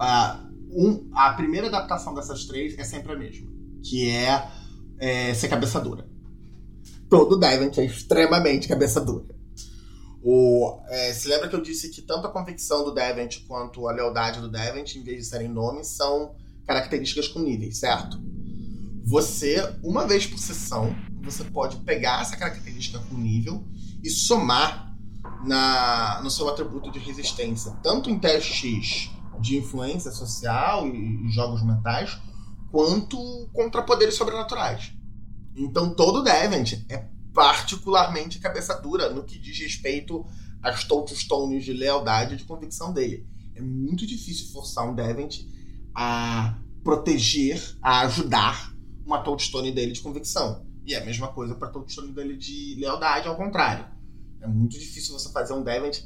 Uh, um, a primeira adaptação dessas três é sempre a mesma, que é, é ser cabeça dura. Todo Devent é extremamente cabeça dura. O, é, se lembra que eu disse que tanto a convicção do Devent quanto a lealdade do Devent, em vez de serem nomes, são características com níveis, certo? Você, uma vez por sessão, você pode pegar essa característica com nível e somar na, no seu atributo de resistência, tanto em testes de influência social e jogos mentais, quanto contra poderes sobrenaturais. Então todo Devent é particularmente cabeça dura no que diz respeito às touchstones de lealdade e de convicção dele. É muito difícil forçar um Devent a proteger, a ajudar uma touchstone dele de convicção. E é a mesma coisa para touchstone dele de lealdade, ao contrário. É muito difícil você fazer um Devent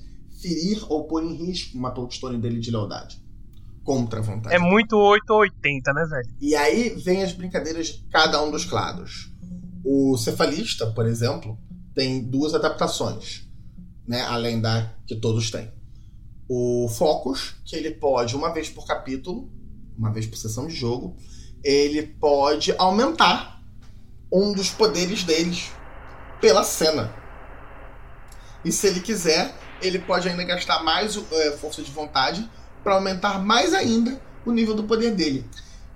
ferir ou pôr em risco uma touchstone dele de lealdade. Contra a vontade. É muito 8 ou 80, né, velho? E aí vem as brincadeiras de cada um dos clados. O cefalista, por exemplo, tem duas adaptações, né, além da que todos têm. O Focus, que ele pode, uma vez por capítulo, uma vez por sessão de jogo, ele pode aumentar um dos poderes deles pela cena. E se ele quiser, ele pode ainda gastar mais é, força de vontade para aumentar mais ainda o nível do poder dele.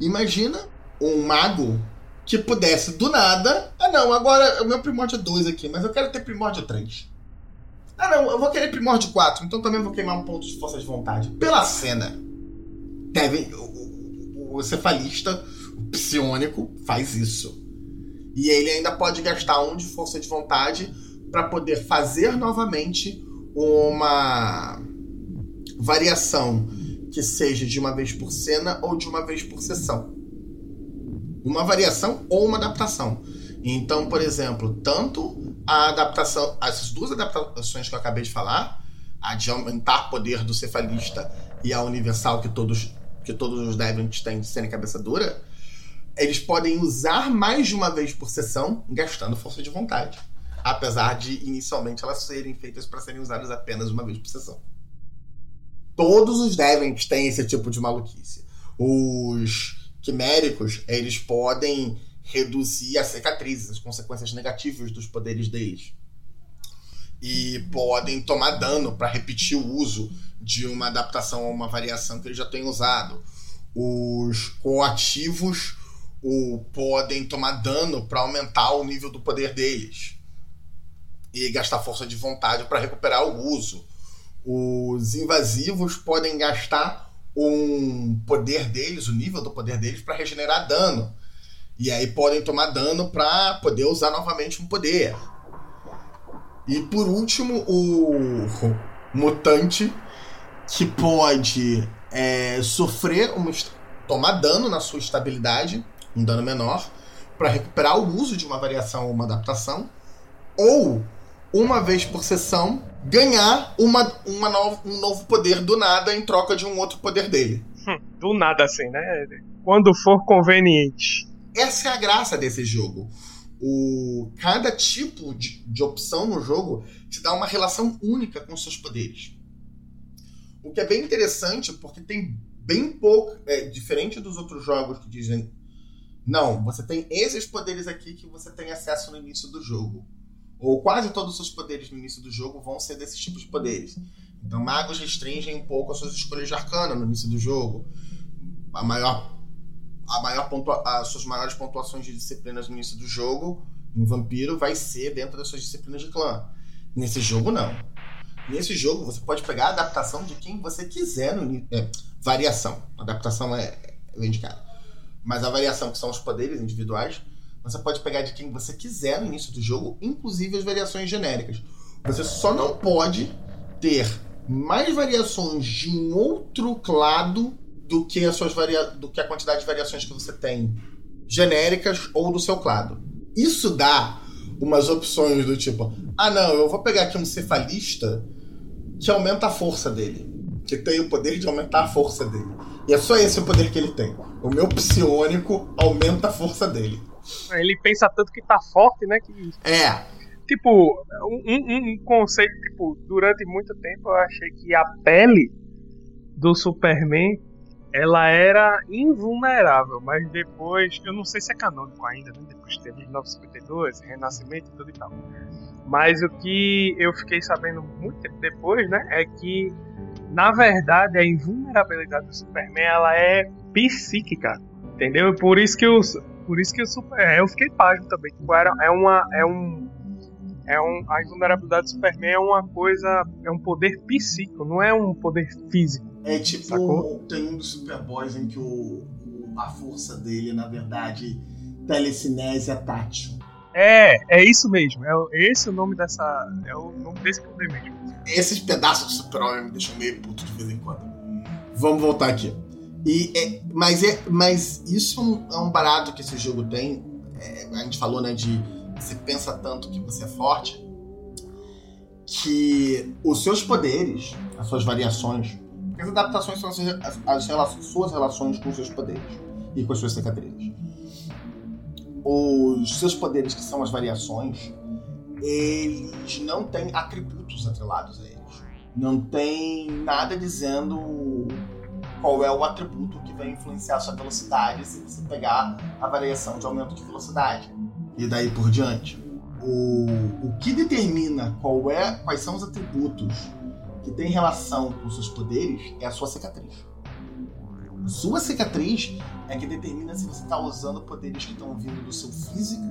Imagina um mago que pudesse do nada. Ah, não, agora o meu primórdio é 2 aqui, mas eu quero ter primórdio 3. Ah, não, eu vou querer primórdio 4, então também vou queimar um ponto de força de vontade. Pela cena. Deve. O, o, o cefalista, o psionico, faz isso. E ele ainda pode gastar um de força de vontade para poder fazer novamente uma variação que seja de uma vez por cena ou de uma vez por sessão uma variação ou uma adaptação. Então, por exemplo, tanto a adaptação, essas duas adaptações que eu acabei de falar, a de aumentar poder do cefalista e a universal que todos que todos os Devils têm de serem cabeça dura, eles podem usar mais de uma vez por sessão, gastando força de vontade. Apesar de inicialmente elas serem feitas para serem usadas apenas uma vez por sessão. Todos os Devils têm esse tipo de maluquice. Os quiméricos, eles podem reduzir as cicatrizes, as consequências negativas dos poderes deles. E podem tomar dano para repetir o uso de uma adaptação a uma variação que eles já têm usado. Os coativos o, podem tomar dano para aumentar o nível do poder deles e gastar força de vontade para recuperar o uso. Os invasivos podem gastar um poder deles, o nível do poder deles, para regenerar dano. E aí podem tomar dano para poder usar novamente um poder. E por último, o mutante que pode é, sofrer uma, tomar dano na sua estabilidade, um dano menor, para recuperar o uso de uma variação ou uma adaptação, ou uma vez por sessão, ganhar uma, uma novo, um novo poder do nada em troca de um outro poder dele. Hum, do nada, assim, né? Quando for conveniente. Essa é a graça desse jogo. O, cada tipo de, de opção no jogo te dá uma relação única com seus poderes. O que é bem interessante, porque tem bem pouco. É, diferente dos outros jogos que dizem. Não, você tem esses poderes aqui que você tem acesso no início do jogo ou quase todos os seus poderes no início do jogo vão ser desses tipos de poderes. Então, magos restringem um pouco as suas escolhas de arcana no início do jogo. A maior, a maior pontua, as suas maiores pontuações de disciplinas no início do jogo, em vampiro, vai ser dentro das suas disciplinas de clã. Nesse jogo, não. Nesse jogo, você pode pegar a adaptação de quem você quiser no é, variação. Adaptação é, é indicada. Mas a variação, que são os poderes individuais, você pode pegar de quem você quiser no início do jogo, inclusive as variações genéricas. Você só não pode ter mais variações de um outro clado do que, as suas varia... do que a quantidade de variações que você tem genéricas ou do seu clado. Isso dá umas opções do tipo: ah, não, eu vou pegar aqui um cefalista que aumenta a força dele. Que tem o poder de aumentar a força dele. E é só esse o poder que ele tem. O meu psionico aumenta a força dele. Ele pensa tanto que tá forte, né? Que... É. Tipo, um, um, conceito, tipo, durante muito tempo eu achei que a pele do Superman ela era invulnerável, mas depois, eu não sei se é canônico ainda, né? Depois teve 1952, Renascimento e tudo e tal. Mas o que eu fiquei sabendo muito tempo depois, né, é que na verdade a invulnerabilidade do Superman ela é psíquica, entendeu? Por isso que os por isso que o Super, é, eu fiquei página também, tipo, era, é uma é um é um, a invulnerabilidade do Superman é uma coisa, é um poder psíquico, não é um poder físico. É tipo, sacou? tem um dos Superboys em que o, a força dele, na verdade, telecinésia tátil. É, é isso mesmo. É esse o nome dessa. É o nome desse poder mesmo. Esses pedaços de super-homem me deixam meio puto de vez em quando. Vamos voltar aqui. E, é, mas, é, mas isso é um, barato que esse jogo tem. É, a gente falou, né, de você pensa tanto que você é forte, que os seus poderes, as suas variações, as adaptações são as, as, as suas relações com os seus poderes e com as suas cicatrizes. Os seus poderes, que são as variações, eles não têm atributos atrelados a eles. Não tem nada dizendo qual é o atributo que vai influenciar sua velocidade se você pegar a variação de aumento de velocidade e daí por diante. O, o que determina qual é, quais são os atributos que têm relação com seus poderes é a sua cicatriz. Sua cicatriz é que determina se você está usando poderes que estão vindo do seu físico,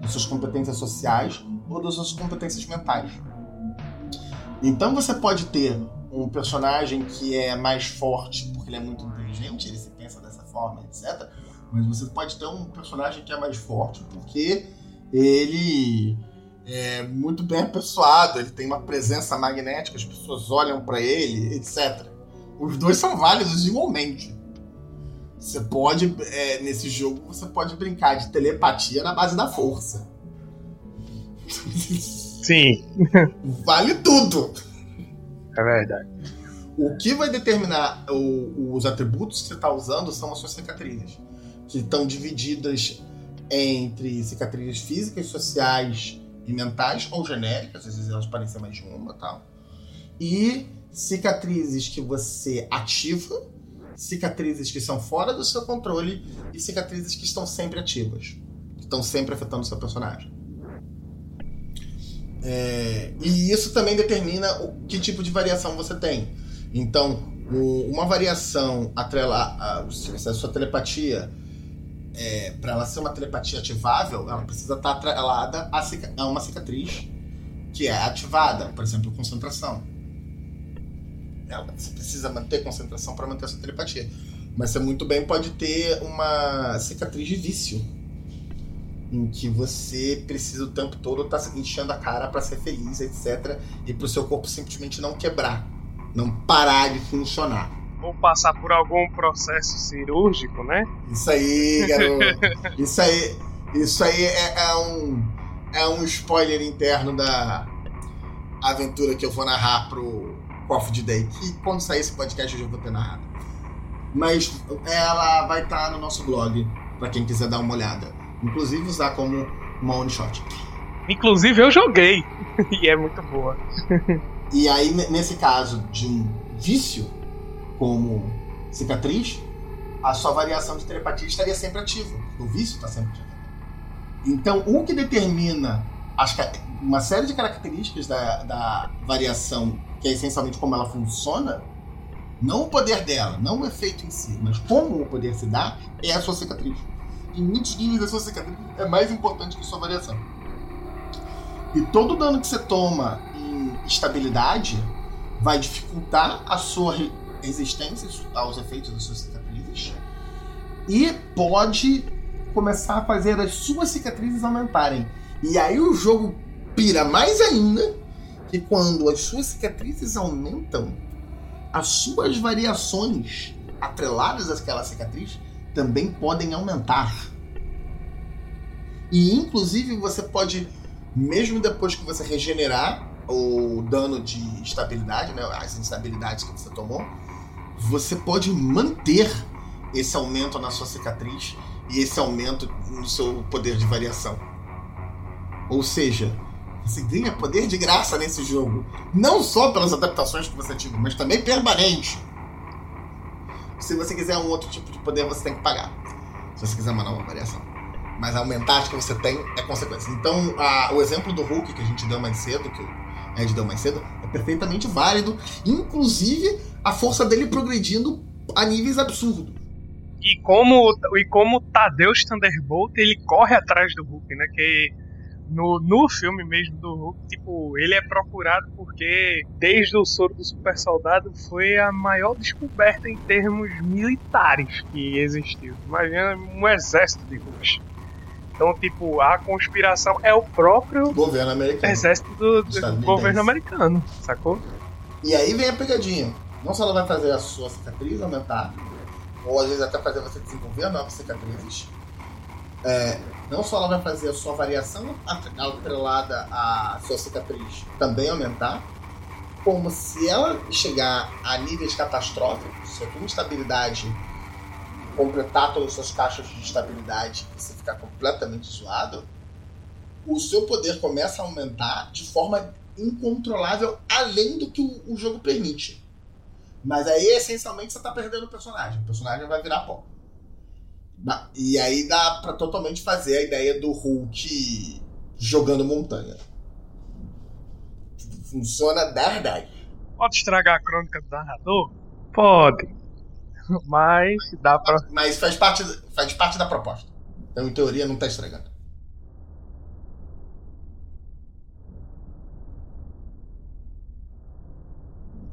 das suas competências sociais ou das suas competências mentais. Então você pode ter um personagem que é mais forte porque ele é muito inteligente, ele se pensa dessa forma, etc. Mas você pode ter um personagem que é mais forte porque ele é muito bem apessoado, ele tem uma presença magnética, as pessoas olham para ele, etc. Os dois são válidos igualmente. Você pode, é, nesse jogo, você pode brincar de telepatia na base da força. Sim. vale tudo. É verdade. O que vai determinar o, os atributos que você está usando são as suas cicatrizes que estão divididas entre cicatrizes físicas, sociais e mentais, ou genéricas, às vezes elas podem ser mais de uma tal. E cicatrizes que você ativa, cicatrizes que são fora do seu controle e cicatrizes que estão sempre ativas, que estão sempre afetando o seu personagem. É, e isso também determina o que tipo de variação você tem. Então, o, uma variação atrela a, se a sua telepatia é, para ela ser uma telepatia ativável, ela precisa estar tá atrelada a, a uma cicatriz que é ativada, por exemplo, concentração. Ela, você precisa manter concentração para manter a sua telepatia. Mas você muito bem pode ter uma cicatriz de vício, em que você precisa o tempo todo estar tá enchendo a cara para ser feliz, etc. E para o seu corpo simplesmente não quebrar, não parar de funcionar ou passar por algum processo cirúrgico, né? Isso aí, garoto. isso aí, isso aí é, é, um é um spoiler interno da aventura que eu vou narrar pro Coffee Day. Que quando sair esse podcast eu já vou ter narrado. Mas ela vai estar tá no nosso blog para quem quiser dar uma olhada. Inclusive usar como uma one shot. Inclusive eu joguei e é muito boa. e aí nesse caso de um vício como cicatriz, a sua variação de telepatia estaria sempre ativa. O vício está sempre ativo. Então, o que determina as uma série de características da, da variação, que é essencialmente como ela funciona, não o poder dela, não o efeito em si, mas como o poder se dá, é a sua cicatriz. Em muitos níveis, a sua cicatriz é mais importante que a sua variação. E todo dano que você toma estabilidade vai dificultar a sua resistência aos efeitos das suas cicatrizes e pode começar a fazer as suas cicatrizes aumentarem. E aí o jogo pira mais ainda que quando as suas cicatrizes aumentam, as suas variações atreladas àquela cicatriz também podem aumentar. E inclusive você pode mesmo depois que você regenerar o dano de estabilidade, né, as instabilidades que você tomou, você pode manter esse aumento na sua cicatriz e esse aumento no seu poder de variação. Ou seja, você ganha poder de graça nesse jogo. Não só pelas adaptações que você tive, mas também permanente. Se você quiser um outro tipo de poder, você tem que pagar. Se você quiser uma nova variação mas aumentar as que você tem é consequência. Então, a, o exemplo do Hulk que a gente deu mais cedo, que o Ed deu mais cedo, é perfeitamente válido, inclusive a força dele progredindo a níveis absurdos. E como, e como Tadeusz Thunderbolt, ele corre atrás do Hulk, né? Que no, no filme mesmo do Hulk, tipo, ele é procurado porque desde o soro do super soldado foi a maior descoberta em termos militares que existiu. Imagina um exército de Hulks. Então, tipo, a conspiração é o próprio governo americano. exército do, do governo americano, sacou? E aí vem a pegadinha. Não só ela vai fazer a sua cicatriz aumentar, ou às vezes até fazer você desenvolver novas cicatrizes. É, não só ela vai fazer a sua variação atrelada à sua cicatriz também aumentar, como se ela chegar a níveis catastróficos, se a tua instabilidade completar todas as suas caixas de estabilidade e você ficar completamente zoado, o seu poder começa a aumentar de forma incontrolável além do que o, o jogo permite. Mas aí, essencialmente, você está perdendo o personagem. O personagem vai virar pó. E aí dá para totalmente fazer a ideia do Hulk jogando montanha. Funciona da verdade. Pode estragar a crônica do narrador? Pode. Mas dá pra. Mas faz parte, faz parte da proposta. Então, em teoria, não tá estragando.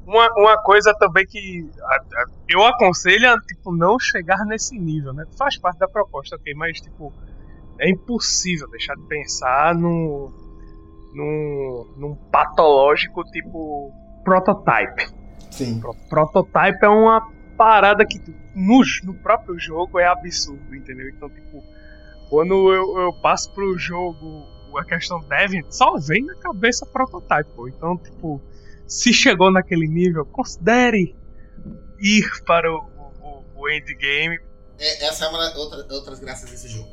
Uma, uma coisa também que eu aconselho é tipo, não chegar nesse nível, né? Faz parte da proposta, ok, mas tipo, é impossível deixar de pensar no, no, num patológico tipo prototype. Sim. Prototype é uma parada que no, no próprio jogo é absurdo, entendeu? Então, tipo, quando eu, eu passo pro jogo a questão Deviant, só vem na cabeça prototype. Então, tipo, se chegou naquele nível, considere ir para o, o, o endgame. É, essa é uma outra, outras graças desse jogo.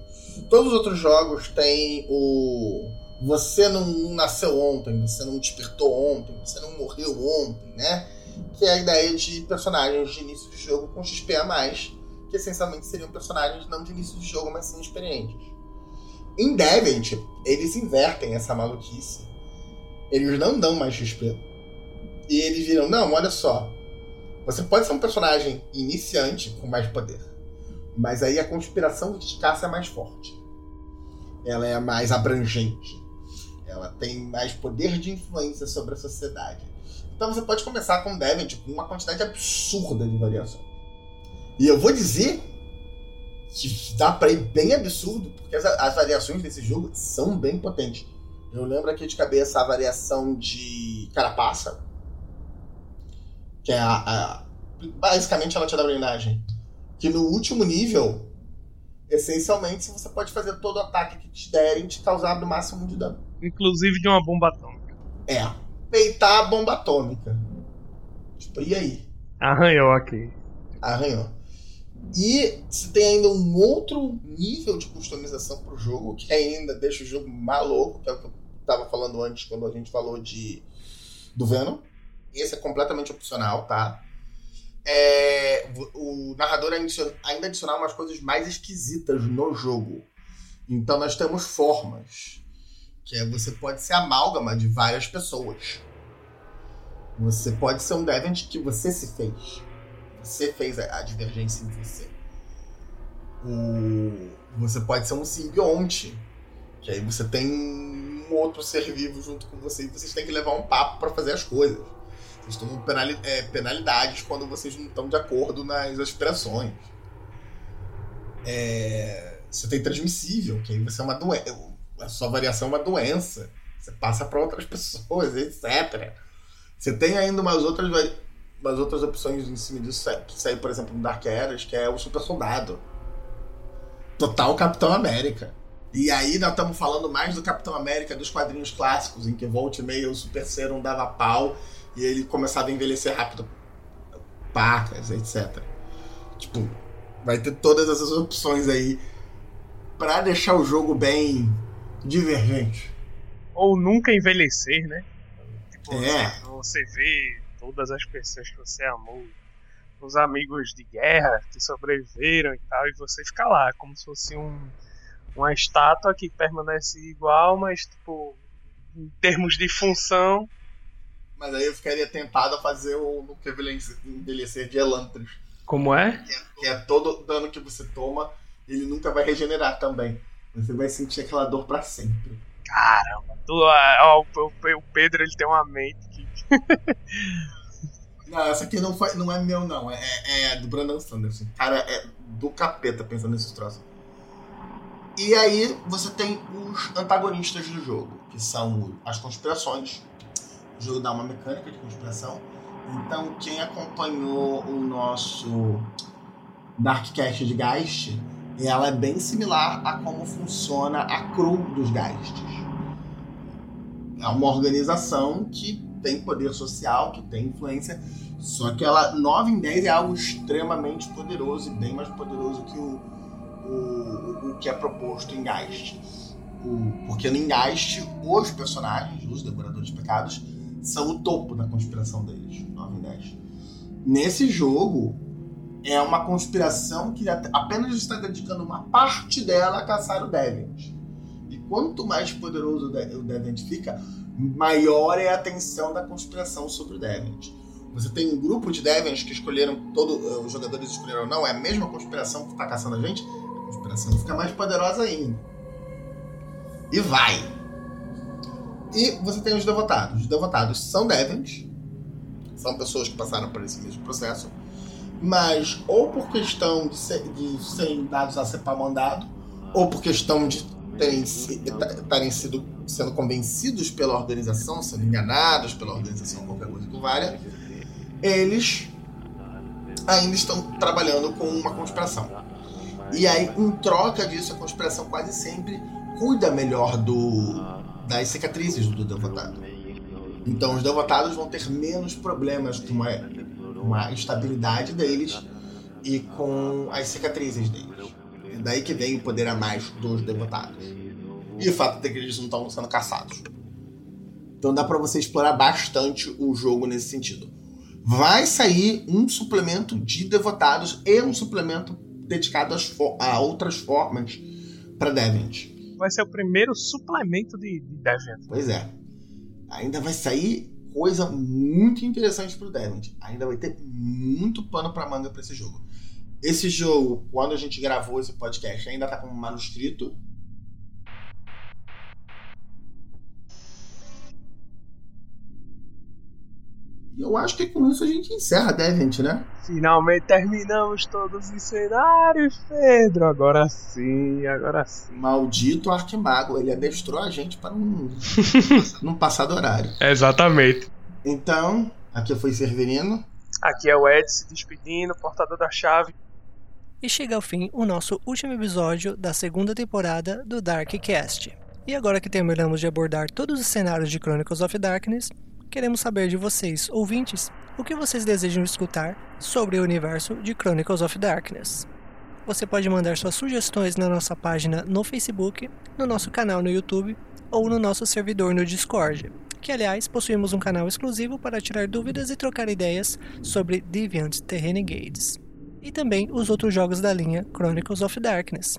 Todos os outros jogos têm o. Você não nasceu ontem, você não despertou ontem, você não morreu ontem, né? Que é a ideia de personagens de início de jogo com XP a mais, que essencialmente seriam personagens não de início de jogo, mas sim experientes. Em Deviant, eles invertem essa maluquice. Eles não dão mais XP. E eles viram, não, olha só. Você pode ser um personagem iniciante com mais poder. Mas aí a conspiração caça é mais forte. Ela é mais abrangente. Ela tem mais poder de influência sobre a sociedade. Então você pode começar com Devent com tipo, uma quantidade absurda de variação. E eu vou dizer que dá pra ir bem absurdo, porque as, as variações desse jogo são bem potentes. Eu lembro aqui de cabeça a variação de Carapaça, que é a, a basicamente ela te dá blindagem. Que no último nível, essencialmente, você pode fazer todo ataque que te derem te causar do máximo de dano. Inclusive de uma bomba atômica. É peitar a bomba atômica. Tipo, e aí? Arranhou aqui. Arranhou. E você tem ainda um outro nível de customização pro jogo, que ainda deixa o jogo maluco, que é o que eu tava falando antes quando a gente falou de do Venom. Esse é completamente opcional, tá? É, o narrador ainda adicionar umas coisas mais esquisitas no jogo. Então nós temos formas que é você pode ser amálgama de várias pessoas. Você pode ser um Deviant que você se fez. Você fez a divergência em você. O... Você pode ser um simbionte, que aí você tem um outro ser vivo junto com você e vocês têm que levar um papo para fazer as coisas. Vocês tomam é, penalidades quando vocês não estão de acordo nas aspirações. É, você tem transmissível, que aí você é uma doença. A sua variação é uma doença. Você passa para outras pessoas, etc. Você tem ainda umas outras, umas outras opções em cima disso, que sai, por exemplo, no Dark Eras, que é o Super Soldado. Total Capitão América. E aí nós estamos falando mais do Capitão América dos quadrinhos clássicos, em que Volt e meio o Super Serum dava pau e ele começava a envelhecer rápido. Pacas, etc. Tipo, vai ter todas essas opções aí para deixar o jogo bem divergente. Ou nunca envelhecer, né? Tipo, é. Você vê todas as pessoas que você amou, os amigos de guerra que sobreviveram e tal, e você fica lá, como se fosse um, uma estátua que permanece igual, mas, tipo, em termos de função. Mas aí eu ficaria tentado a fazer o Nunca Envelhecer de Elantris. Como é? Que, é? que é todo dano que você toma, ele nunca vai regenerar também. Você vai sentir aquela dor para sempre. Caramba, tu, ó, o, Pedro ele tem uma mente que. não, essa aqui não, foi, não é meu, não. É, é, é do Brandon Sanderson. Cara, é do capeta pensando nesses troços. E aí você tem os antagonistas do jogo, que são as conspirações. O jogo dá uma mecânica de conspiração. Então, quem acompanhou o nosso Darkcast de Geist, ela é bem similar a como funciona a crew dos Geists. É uma organização que tem poder social, que tem influência, só que ela, 9 em 10, é algo extremamente poderoso e bem mais poderoso que o, o, o que é proposto em Geist. O, porque no Geist, os personagens, os Devoradores de Pecados, são o topo da conspiração deles, 9 em 10. Nesse jogo, é uma conspiração que apenas está dedicando uma parte dela a caçar o Deviant. E quanto mais poderoso o Deviant fica, maior é a tensão da conspiração sobre o Deviant. Você tem um grupo de Deviants que escolheram, todos eh, os jogadores escolheram não, é a mesma conspiração que está caçando a gente, a conspiração fica mais poderosa ainda. E vai! E você tem os devotados. Os devotados são Deviants, são pessoas que passaram por esse mesmo processo, mas ou por questão de, ser, de serem dados a para mandado, ou por questão de terem, sido sendo convencidos pela organização, sendo enganados pela organização, qualquer coisa que valha, eles ainda estão trabalhando com uma conspiração. E aí, em troca disso, a conspiração quase sempre cuida melhor do das cicatrizes do devotado. Então, os devotados vão ter menos problemas com a com a estabilidade deles e com as cicatrizes deles. É daí que vem o poder a mais dos devotados. E o fato de que eles não estão sendo caçados. Então dá para você explorar bastante o jogo nesse sentido. Vai sair um suplemento de devotados e um suplemento dedicado a outras formas para Deviant. Vai ser o primeiro suplemento de, de Deviant. Pois é. Ainda vai sair coisa muito interessante pro Deviant. Ainda vai ter muito pano para manga para esse jogo. Esse jogo, quando a gente gravou esse podcast, ainda tá como manuscrito. E eu acho que com isso a gente encerra Deviant, né? Finalmente terminamos todos os cenários, Pedro. Agora sim, agora sim. Maldito Arquimago, ele adestrou a gente para um, num passado horário. Exatamente. Então, aqui foi Severino. Aqui é o Ed se despedindo, portador da chave. E chega ao fim o nosso último episódio da segunda temporada do Darkcast. E agora que terminamos de abordar todos os cenários de Chronicles of Darkness, queremos saber de vocês, ouvintes, o que vocês desejam escutar sobre o universo de Chronicles of Darkness. Você pode mandar suas sugestões na nossa página no Facebook, no nosso canal no YouTube ou no nosso servidor no Discord, que aliás possuímos um canal exclusivo para tirar dúvidas e trocar ideias sobre Deviant The Renegades, e também os outros jogos da linha Chronicles of Darkness.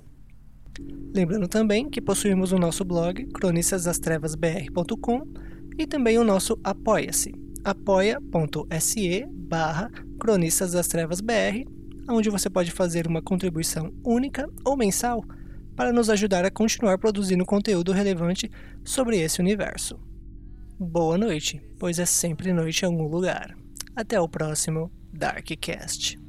Lembrando também que possuímos o nosso blog cronistastastrevasbr.com e também o nosso Apoia-se, apoia.se barra Cronistas das Trevas BR, onde você pode fazer uma contribuição única ou mensal para nos ajudar a continuar produzindo conteúdo relevante sobre esse universo. Boa noite, pois é sempre noite em algum lugar. Até o próximo Darkcast.